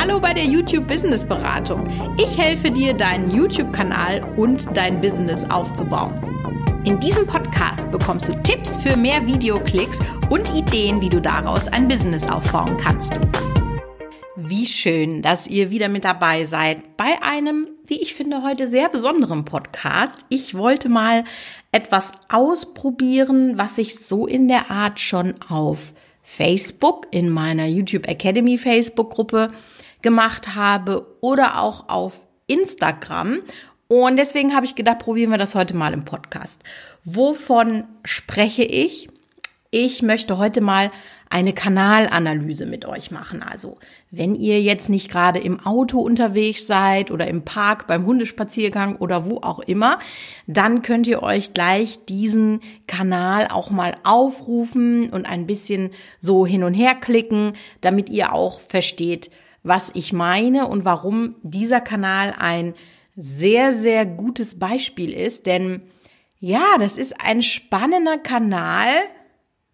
Hallo bei der YouTube Business Beratung. Ich helfe dir, deinen YouTube-Kanal und dein Business aufzubauen. In diesem Podcast bekommst du Tipps für mehr Videoklicks und Ideen, wie du daraus ein Business aufbauen kannst. Wie schön, dass ihr wieder mit dabei seid bei einem, wie ich finde, heute sehr besonderen Podcast. Ich wollte mal etwas ausprobieren, was ich so in der Art schon auf Facebook in meiner YouTube Academy Facebook Gruppe gemacht habe oder auch auf Instagram. Und deswegen habe ich gedacht, probieren wir das heute mal im Podcast. Wovon spreche ich? Ich möchte heute mal eine Kanalanalyse mit euch machen. Also, wenn ihr jetzt nicht gerade im Auto unterwegs seid oder im Park beim Hundespaziergang oder wo auch immer, dann könnt ihr euch gleich diesen Kanal auch mal aufrufen und ein bisschen so hin und her klicken, damit ihr auch versteht, was ich meine und warum dieser Kanal ein sehr, sehr gutes Beispiel ist. Denn ja, das ist ein spannender Kanal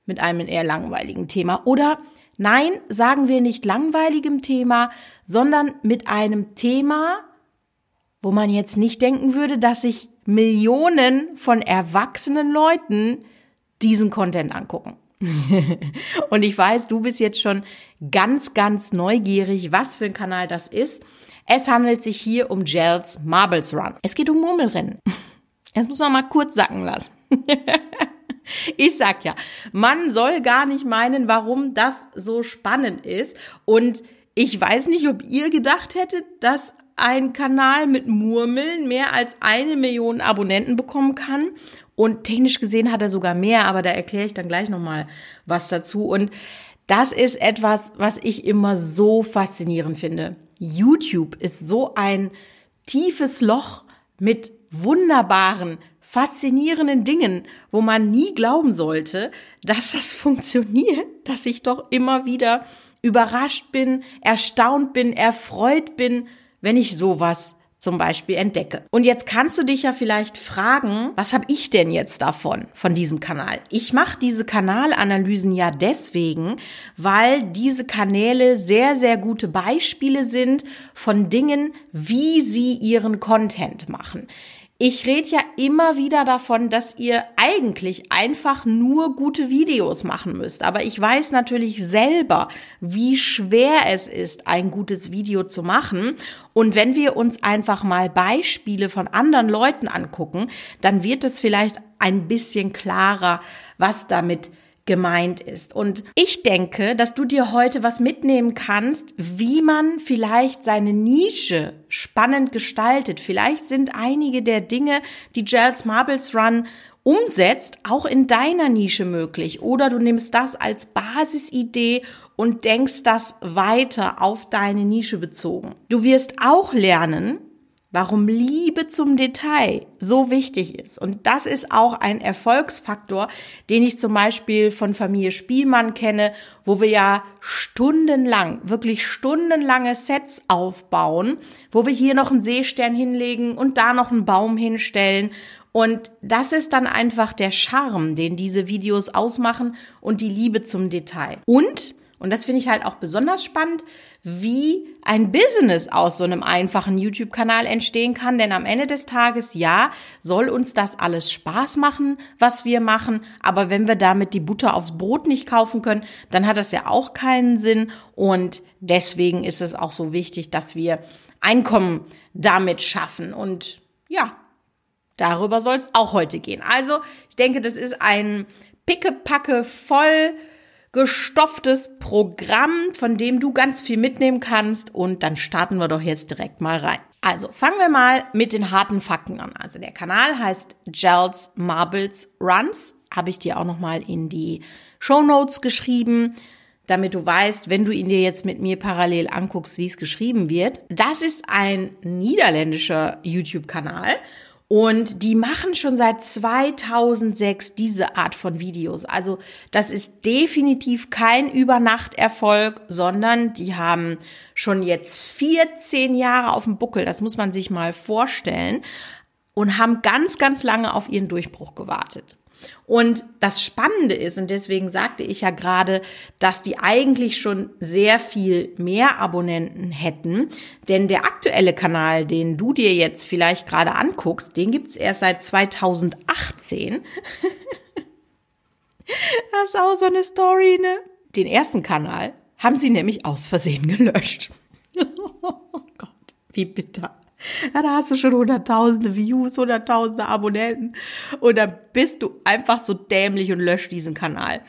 mit einem eher langweiligen Thema. Oder nein, sagen wir nicht langweiligem Thema, sondern mit einem Thema, wo man jetzt nicht denken würde, dass sich Millionen von erwachsenen Leuten diesen Content angucken. und ich weiß, du bist jetzt schon ganz, ganz neugierig, was für ein Kanal das ist. Es handelt sich hier um Gels Marbles Run. Es geht um Murmelrennen. Das muss man mal kurz sacken lassen. Ich sag ja, man soll gar nicht meinen, warum das so spannend ist. Und ich weiß nicht, ob ihr gedacht hättet, dass ein Kanal mit Murmeln mehr als eine Million Abonnenten bekommen kann und technisch gesehen hat er sogar mehr, aber da erkläre ich dann gleich nochmal was dazu. Und das ist etwas, was ich immer so faszinierend finde. YouTube ist so ein tiefes Loch mit wunderbaren, faszinierenden Dingen, wo man nie glauben sollte, dass das funktioniert, dass ich doch immer wieder überrascht bin, erstaunt bin, erfreut bin, wenn ich sowas zum Beispiel entdecke. Und jetzt kannst du dich ja vielleicht fragen, was habe ich denn jetzt davon, von diesem Kanal? Ich mache diese Kanalanalysen ja deswegen, weil diese Kanäle sehr, sehr gute Beispiele sind von Dingen, wie sie ihren Content machen. Ich rede ja immer wieder davon, dass ihr eigentlich einfach nur gute Videos machen müsst. Aber ich weiß natürlich selber, wie schwer es ist, ein gutes Video zu machen. Und wenn wir uns einfach mal Beispiele von anderen Leuten angucken, dann wird es vielleicht ein bisschen klarer, was damit gemeint ist. Und ich denke, dass du dir heute was mitnehmen kannst, wie man vielleicht seine Nische spannend gestaltet. Vielleicht sind einige der Dinge, die Gels Marbles Run umsetzt, auch in deiner Nische möglich. Oder du nimmst das als Basisidee und denkst das weiter auf deine Nische bezogen. Du wirst auch lernen, warum Liebe zum Detail so wichtig ist. Und das ist auch ein Erfolgsfaktor, den ich zum Beispiel von Familie Spielmann kenne, wo wir ja stundenlang, wirklich stundenlange Sets aufbauen, wo wir hier noch einen Seestern hinlegen und da noch einen Baum hinstellen. Und das ist dann einfach der Charme, den diese Videos ausmachen und die Liebe zum Detail. Und und das finde ich halt auch besonders spannend, wie ein Business aus so einem einfachen YouTube-Kanal entstehen kann. Denn am Ende des Tages, ja, soll uns das alles Spaß machen, was wir machen. Aber wenn wir damit die Butter aufs Brot nicht kaufen können, dann hat das ja auch keinen Sinn. Und deswegen ist es auch so wichtig, dass wir Einkommen damit schaffen. Und ja, darüber soll es auch heute gehen. Also, ich denke, das ist ein pickepacke voll gestofftes Programm, von dem du ganz viel mitnehmen kannst. Und dann starten wir doch jetzt direkt mal rein. Also fangen wir mal mit den harten Fakten an. Also der Kanal heißt Gels Marbles Runs. Habe ich dir auch noch mal in die Show Notes geschrieben, damit du weißt, wenn du ihn dir jetzt mit mir parallel anguckst, wie es geschrieben wird. Das ist ein niederländischer YouTube-Kanal und die machen schon seit 2006 diese Art von Videos. Also das ist definitiv kein Übernachterfolg, sondern die haben schon jetzt 14 Jahre auf dem Buckel. Das muss man sich mal vorstellen. Und haben ganz, ganz lange auf ihren Durchbruch gewartet. Und das Spannende ist, und deswegen sagte ich ja gerade, dass die eigentlich schon sehr viel mehr Abonnenten hätten, denn der aktuelle Kanal, den du dir jetzt vielleicht gerade anguckst, den gibt's erst seit 2018. das ist auch so eine Story, ne? Den ersten Kanal haben sie nämlich aus Versehen gelöscht. oh Gott, wie bitter. Ja, da hast du schon hunderttausende Views, hunderttausende Abonnenten und dann bist du einfach so dämlich und löscht diesen Kanal.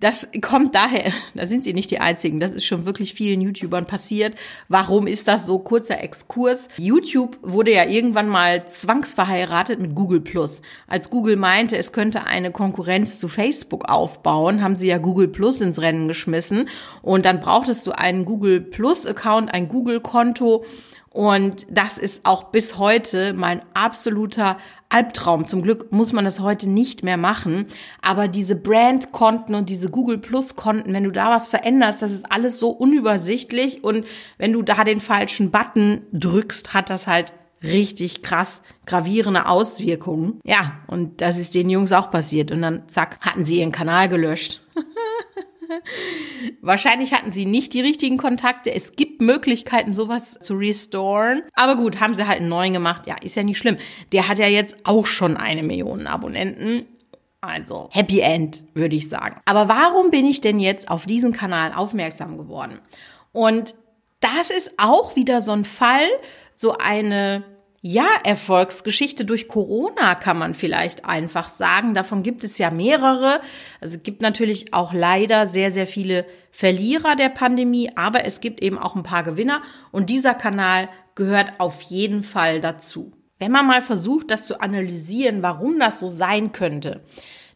Das kommt daher, da sind sie nicht die einzigen, das ist schon wirklich vielen YouTubern passiert. Warum ist das so? Kurzer Exkurs. YouTube wurde ja irgendwann mal zwangsverheiratet mit Google Plus. Als Google meinte, es könnte eine Konkurrenz zu Facebook aufbauen, haben sie ja Google Plus ins Rennen geschmissen und dann brauchtest du einen Google Plus Account, ein Google Konto und das ist auch bis heute mein absoluter Albtraum. Zum Glück muss man das heute nicht mehr machen. Aber diese Brand-Konten und diese Google Plus-Konten, wenn du da was veränderst, das ist alles so unübersichtlich. Und wenn du da den falschen Button drückst, hat das halt richtig krass gravierende Auswirkungen. Ja, und das ist den Jungs auch passiert. Und dann zack, hatten sie ihren Kanal gelöscht. Wahrscheinlich hatten sie nicht die richtigen Kontakte. Es gibt Möglichkeiten, sowas zu restoren. Aber gut, haben sie halt einen neuen gemacht. Ja, ist ja nicht schlimm. Der hat ja jetzt auch schon eine Million Abonnenten. Also, Happy End, würde ich sagen. Aber warum bin ich denn jetzt auf diesen Kanal aufmerksam geworden? Und das ist auch wieder so ein Fall, so eine ja, Erfolgsgeschichte durch Corona kann man vielleicht einfach sagen. Davon gibt es ja mehrere. Also es gibt natürlich auch leider sehr, sehr viele Verlierer der Pandemie, aber es gibt eben auch ein paar Gewinner und dieser Kanal gehört auf jeden Fall dazu. Wenn man mal versucht, das zu analysieren, warum das so sein könnte,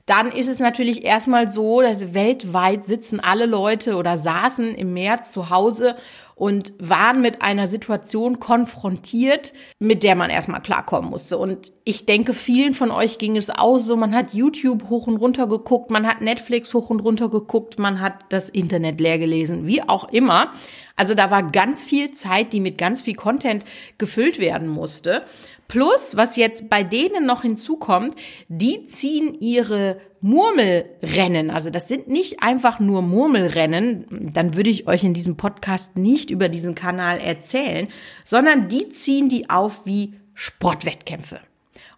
dann ist es natürlich erstmal so, dass weltweit sitzen alle Leute oder saßen im März zu Hause und waren mit einer Situation konfrontiert, mit der man erstmal klarkommen musste. Und ich denke, vielen von euch ging es auch so, man hat YouTube hoch und runter geguckt, man hat Netflix hoch und runter geguckt, man hat das Internet leer gelesen, wie auch immer. Also da war ganz viel Zeit, die mit ganz viel Content gefüllt werden musste. Plus, was jetzt bei denen noch hinzukommt, die ziehen ihre Murmelrennen. Also das sind nicht einfach nur Murmelrennen. Dann würde ich euch in diesem Podcast nicht über diesen Kanal erzählen, sondern die ziehen die auf wie Sportwettkämpfe.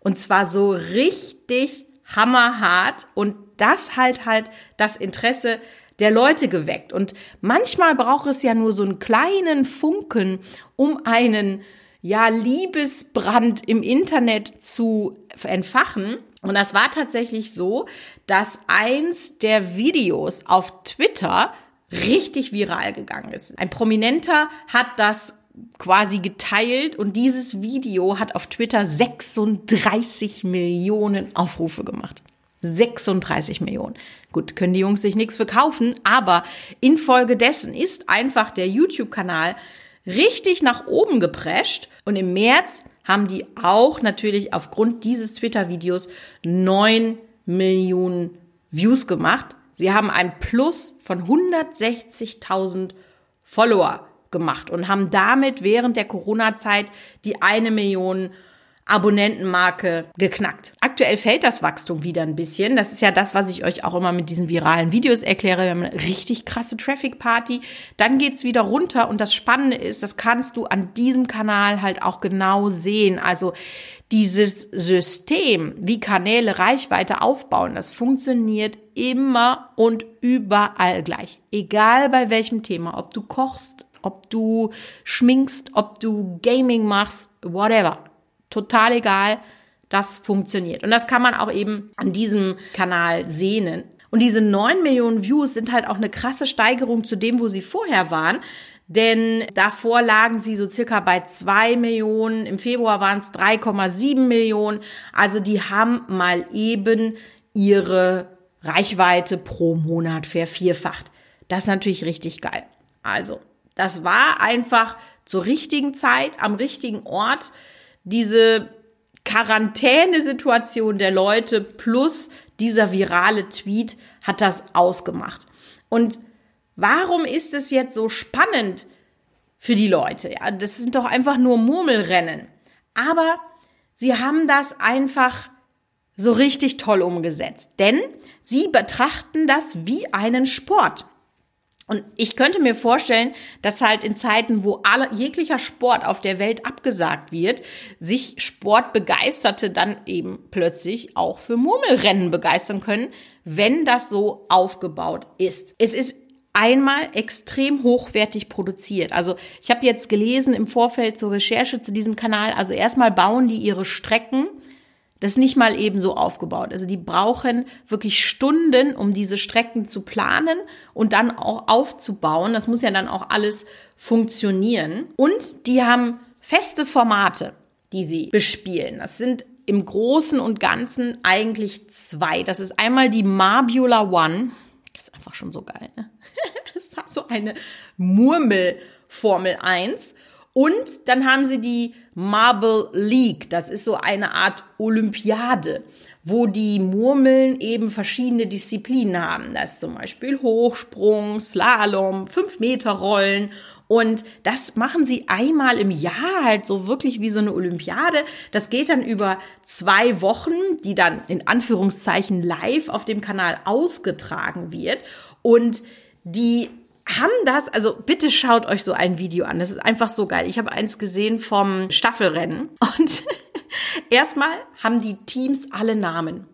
Und zwar so richtig hammerhart und das halt halt das Interesse der Leute geweckt. Und manchmal braucht es ja nur so einen kleinen Funken, um einen ja, Liebesbrand im Internet zu entfachen. Und das war tatsächlich so, dass eins der Videos auf Twitter richtig viral gegangen ist. Ein Prominenter hat das quasi geteilt und dieses Video hat auf Twitter 36 Millionen Aufrufe gemacht. 36 Millionen. Gut, können die Jungs sich nichts verkaufen, aber infolgedessen ist einfach der YouTube-Kanal richtig nach oben geprescht. Und im März haben die auch natürlich aufgrund dieses Twitter-Videos neun Millionen Views gemacht. Sie haben ein Plus von 160.000 Follower gemacht und haben damit während der Corona-Zeit die eine Million Abonnentenmarke geknackt. Aktuell fällt das Wachstum wieder ein bisschen. Das ist ja das, was ich euch auch immer mit diesen viralen Videos erkläre. Wir haben eine richtig krasse Traffic Party. Dann geht's wieder runter und das Spannende ist, das kannst du an diesem Kanal halt auch genau sehen. Also dieses System, wie Kanäle Reichweite aufbauen, das funktioniert immer und überall gleich. Egal bei welchem Thema, ob du kochst, ob du schminkst, ob du Gaming machst, whatever total egal, das funktioniert. Und das kann man auch eben an diesem Kanal sehen. Und diese neun Millionen Views sind halt auch eine krasse Steigerung zu dem, wo sie vorher waren. Denn davor lagen sie so circa bei zwei Millionen. Im Februar waren es 3,7 Millionen. Also die haben mal eben ihre Reichweite pro Monat vervierfacht. Das ist natürlich richtig geil. Also, das war einfach zur richtigen Zeit, am richtigen Ort diese Quarantänesituation der Leute plus dieser virale Tweet hat das ausgemacht. Und warum ist es jetzt so spannend für die Leute? Ja, das sind doch einfach nur Murmelrennen. Aber sie haben das einfach so richtig toll umgesetzt. Denn sie betrachten das wie einen Sport. Und ich könnte mir vorstellen, dass halt in Zeiten, wo alle, jeglicher Sport auf der Welt abgesagt wird, sich Sportbegeisterte dann eben plötzlich auch für Murmelrennen begeistern können, wenn das so aufgebaut ist. Es ist einmal extrem hochwertig produziert. Also ich habe jetzt gelesen im Vorfeld zur Recherche zu diesem Kanal, also erstmal bauen die ihre Strecken das ist nicht mal eben so aufgebaut. Also die brauchen wirklich Stunden, um diese Strecken zu planen und dann auch aufzubauen. Das muss ja dann auch alles funktionieren. Und die haben feste Formate, die sie bespielen. Das sind im Großen und Ganzen eigentlich zwei. Das ist einmal die Marbula One. Das ist einfach schon so geil. Ne? Das hat so eine Murmel Formel 1. Und dann haben sie die Marble League. Das ist so eine Art Olympiade, wo die Murmeln eben verschiedene Disziplinen haben. Das ist zum Beispiel Hochsprung, Slalom, 5 Meter Rollen und das machen sie einmal im Jahr, halt so wirklich wie so eine Olympiade. Das geht dann über zwei Wochen, die dann in Anführungszeichen live auf dem Kanal ausgetragen wird. Und die haben das, also bitte schaut euch so ein Video an. Das ist einfach so geil. Ich habe eins gesehen vom Staffelrennen und erstmal haben die Teams alle Namen.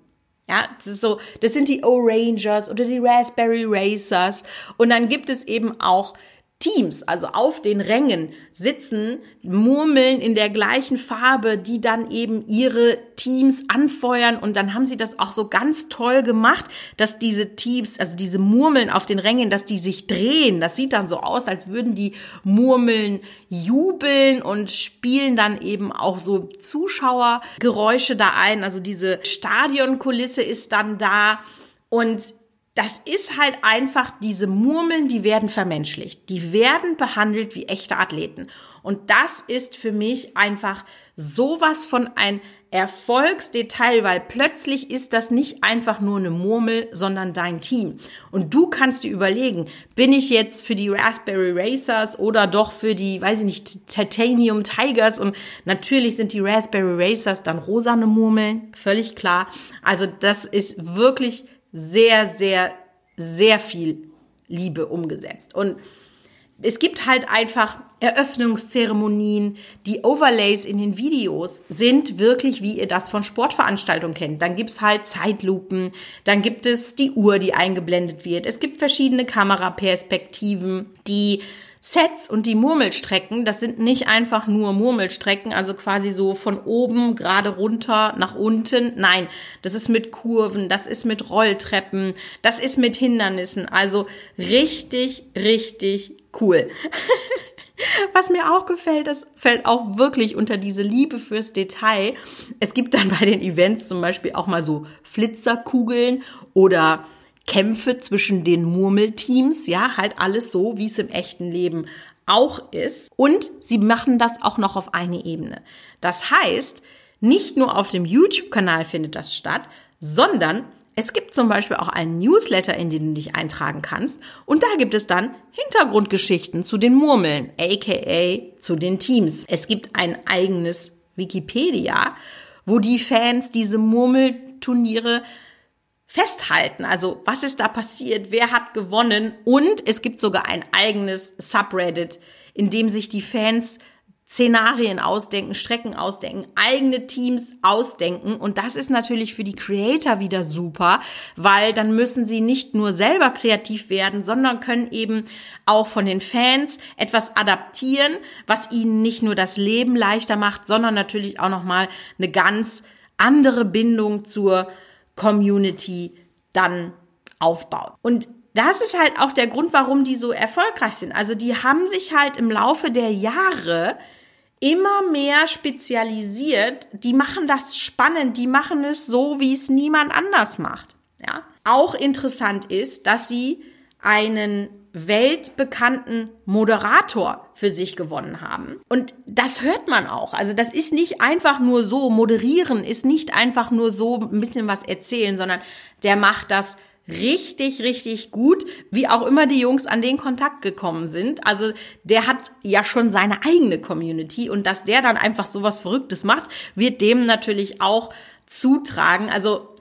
Ja, das ist so, das sind die O-Rangers oder die Raspberry Racers und dann gibt es eben auch Teams, also auf den Rängen sitzen Murmeln in der gleichen Farbe, die dann eben ihre Teams anfeuern und dann haben sie das auch so ganz toll gemacht, dass diese Teams, also diese Murmeln auf den Rängen, dass die sich drehen. Das sieht dann so aus, als würden die Murmeln jubeln und spielen dann eben auch so Zuschauergeräusche da ein. Also diese Stadionkulisse ist dann da und das ist halt einfach diese Murmeln, die werden vermenschlicht. Die werden behandelt wie echte Athleten. Und das ist für mich einfach sowas von ein Erfolgsdetail, weil plötzlich ist das nicht einfach nur eine Murmel, sondern dein Team. Und du kannst dir überlegen, bin ich jetzt für die Raspberry Racers oder doch für die, weiß ich nicht, Titanium Tigers? Und natürlich sind die Raspberry Racers dann rosane Murmeln, völlig klar. Also das ist wirklich sehr, sehr, sehr viel Liebe umgesetzt. Und es gibt halt einfach Eröffnungszeremonien, die Overlays in den Videos sind wirklich, wie ihr das von Sportveranstaltungen kennt. Dann gibt's halt Zeitlupen, dann gibt es die Uhr, die eingeblendet wird. Es gibt verschiedene Kameraperspektiven, die Sets und die Murmelstrecken, das sind nicht einfach nur Murmelstrecken, also quasi so von oben gerade runter nach unten. Nein, das ist mit Kurven, das ist mit Rolltreppen, das ist mit Hindernissen. Also richtig, richtig cool. Was mir auch gefällt, das fällt auch wirklich unter diese Liebe fürs Detail. Es gibt dann bei den Events zum Beispiel auch mal so Flitzerkugeln oder Kämpfe zwischen den Murmelteams, ja, halt alles so, wie es im echten Leben auch ist. Und sie machen das auch noch auf eine Ebene. Das heißt, nicht nur auf dem YouTube-Kanal findet das statt, sondern es gibt zum Beispiel auch einen Newsletter, in den du dich eintragen kannst. Und da gibt es dann Hintergrundgeschichten zu den Murmeln, aka zu den Teams. Es gibt ein eigenes Wikipedia, wo die Fans diese Murmelturniere festhalten. Also was ist da passiert? Wer hat gewonnen? Und es gibt sogar ein eigenes Subreddit, in dem sich die Fans Szenarien ausdenken, Strecken ausdenken, eigene Teams ausdenken. Und das ist natürlich für die Creator wieder super, weil dann müssen sie nicht nur selber kreativ werden, sondern können eben auch von den Fans etwas adaptieren, was ihnen nicht nur das Leben leichter macht, sondern natürlich auch nochmal eine ganz andere Bindung zur Community dann aufbaut. Und das ist halt auch der Grund, warum die so erfolgreich sind. Also die haben sich halt im Laufe der Jahre immer mehr spezialisiert. Die machen das spannend, die machen es so, wie es niemand anders macht. Ja. Auch interessant ist, dass sie einen weltbekannten Moderator für sich gewonnen haben. Und das hört man auch. Also das ist nicht einfach nur so, moderieren ist nicht einfach nur so ein bisschen was erzählen, sondern der macht das richtig, richtig gut, wie auch immer die Jungs an den Kontakt gekommen sind. Also der hat ja schon seine eigene Community und dass der dann einfach sowas Verrücktes macht, wird dem natürlich auch zutragen. Also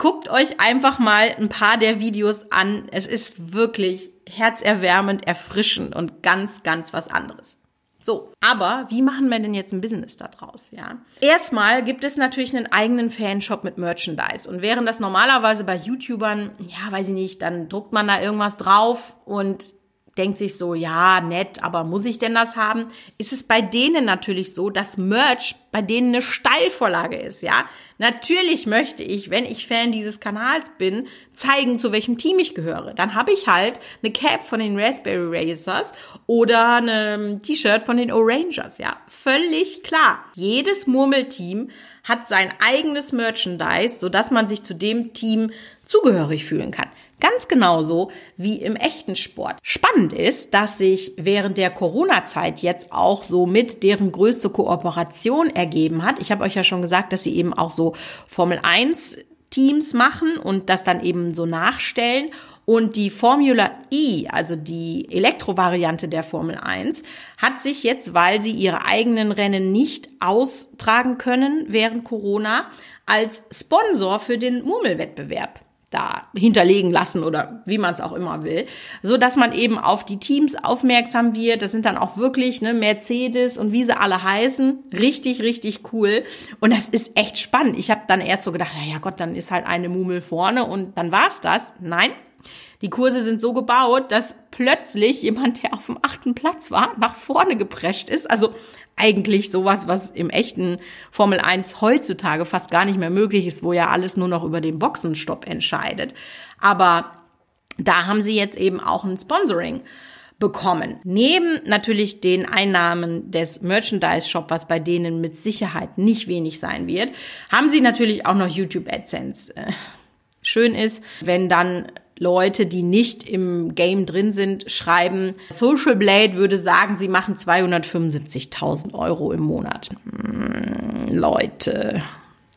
guckt euch einfach mal ein paar der Videos an. Es ist wirklich herzerwärmend, erfrischend und ganz, ganz was anderes. So, aber wie machen wir denn jetzt ein Business da draus, ja? Erstmal gibt es natürlich einen eigenen Fanshop mit Merchandise und während das normalerweise bei YouTubern, ja, weiß ich nicht, dann druckt man da irgendwas drauf und denkt sich so, ja, nett, aber muss ich denn das haben? Ist es bei denen natürlich so, dass Merch bei denen eine Steilvorlage ist, ja? Natürlich möchte ich, wenn ich Fan dieses Kanals bin, zeigen, zu welchem Team ich gehöre. Dann habe ich halt eine Cap von den Raspberry Racers oder ein T-Shirt von den Orangers, ja? Völlig klar. Jedes Murmelteam hat sein eigenes Merchandise, sodass man sich zu dem Team zugehörig fühlen kann. Ganz genauso wie im echten Sport. Spannend ist, dass sich während der Corona-Zeit jetzt auch so mit deren größte Kooperation ergeben hat. Ich habe euch ja schon gesagt, dass sie eben auch so Formel 1 Teams machen und das dann eben so nachstellen. Und die Formula E, also die Elektrovariante der Formel 1, hat sich jetzt, weil sie ihre eigenen Rennen nicht austragen können während Corona, als Sponsor für den Murmelwettbewerb da hinterlegen lassen oder wie man es auch immer will, so dass man eben auf die Teams aufmerksam wird. Das sind dann auch wirklich ne, Mercedes und wie sie alle heißen, richtig richtig cool und das ist echt spannend. Ich habe dann erst so gedacht, ja Gott, dann ist halt eine Mumel vorne und dann war's das. Nein, die Kurse sind so gebaut, dass plötzlich jemand, der auf dem achten Platz war, nach vorne geprescht ist. Also eigentlich sowas, was im echten Formel 1 heutzutage fast gar nicht mehr möglich ist, wo ja alles nur noch über den Boxenstopp entscheidet. Aber da haben sie jetzt eben auch ein Sponsoring bekommen. Neben natürlich den Einnahmen des Merchandise-Shop, was bei denen mit Sicherheit nicht wenig sein wird, haben sie natürlich auch noch YouTube AdSense. Äh, schön ist, wenn dann Leute, die nicht im Game drin sind, schreiben, Social Blade würde sagen, sie machen 275.000 Euro im Monat. Hm, Leute,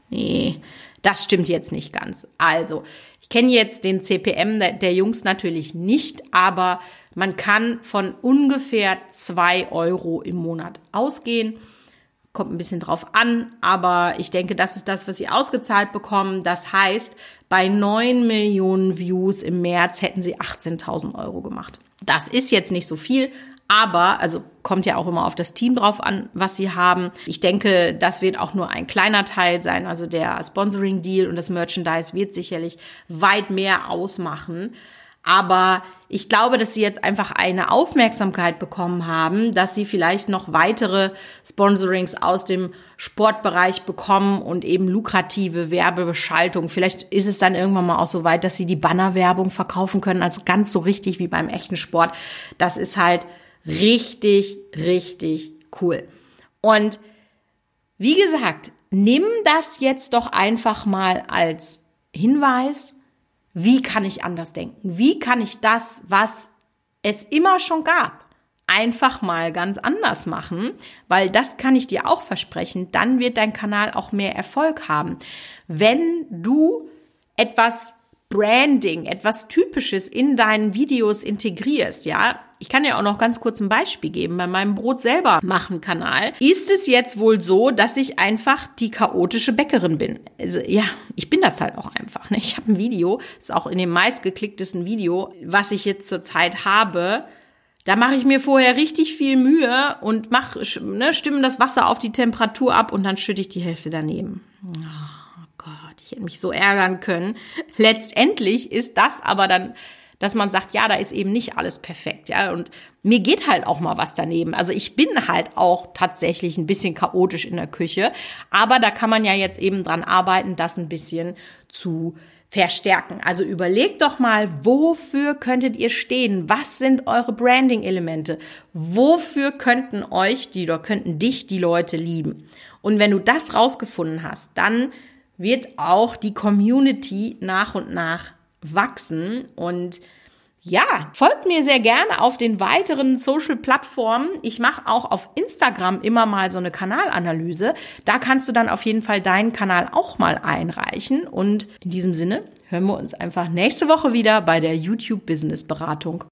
nee, das stimmt jetzt nicht ganz. Also, ich kenne jetzt den CPM der, der Jungs natürlich nicht, aber man kann von ungefähr zwei Euro im Monat ausgehen. Kommt ein bisschen drauf an, aber ich denke, das ist das, was sie ausgezahlt bekommen. Das heißt, bei 9 Millionen Views im März hätten sie 18.000 Euro gemacht. Das ist jetzt nicht so viel, aber, also kommt ja auch immer auf das Team drauf an, was sie haben. Ich denke, das wird auch nur ein kleiner Teil sein. Also der Sponsoring-Deal und das Merchandise wird sicherlich weit mehr ausmachen. Aber ich glaube, dass sie jetzt einfach eine Aufmerksamkeit bekommen haben, dass sie vielleicht noch weitere Sponsorings aus dem Sportbereich bekommen und eben lukrative Werbebeschaltung. Vielleicht ist es dann irgendwann mal auch so weit, dass sie die Bannerwerbung verkaufen können, als ganz so richtig wie beim echten Sport. Das ist halt richtig, richtig cool. Und wie gesagt, nimm das jetzt doch einfach mal als Hinweis wie kann ich anders denken? Wie kann ich das, was es immer schon gab, einfach mal ganz anders machen? Weil das kann ich dir auch versprechen, dann wird dein Kanal auch mehr Erfolg haben. Wenn du etwas Branding, etwas Typisches in deinen Videos integrierst, ja. Ich kann dir auch noch ganz kurz ein Beispiel geben. Bei meinem Brot selber machen Kanal ist es jetzt wohl so, dass ich einfach die chaotische Bäckerin bin. Also, ja, ich bin das halt auch einfach. Ne? Ich habe ein Video, ist auch in dem meistgeklicktesten Video, was ich jetzt zurzeit habe. Da mache ich mir vorher richtig viel Mühe und mach, ne, stimme das Wasser auf die Temperatur ab und dann schütte ich die Hälfte daneben. Oh. Gott, ich hätte mich so ärgern können. Letztendlich ist das aber dann, dass man sagt, ja, da ist eben nicht alles perfekt, ja, und mir geht halt auch mal was daneben. Also ich bin halt auch tatsächlich ein bisschen chaotisch in der Küche, aber da kann man ja jetzt eben dran arbeiten, das ein bisschen zu verstärken. Also überlegt doch mal, wofür könntet ihr stehen? Was sind eure Branding-Elemente? Wofür könnten euch die oder könnten dich die Leute lieben? Und wenn du das rausgefunden hast, dann wird auch die Community nach und nach wachsen und ja, folgt mir sehr gerne auf den weiteren Social-Plattformen. Ich mache auch auf Instagram immer mal so eine Kanalanalyse. Da kannst du dann auf jeden Fall deinen Kanal auch mal einreichen. Und in diesem Sinne hören wir uns einfach nächste Woche wieder bei der YouTube Business Beratung.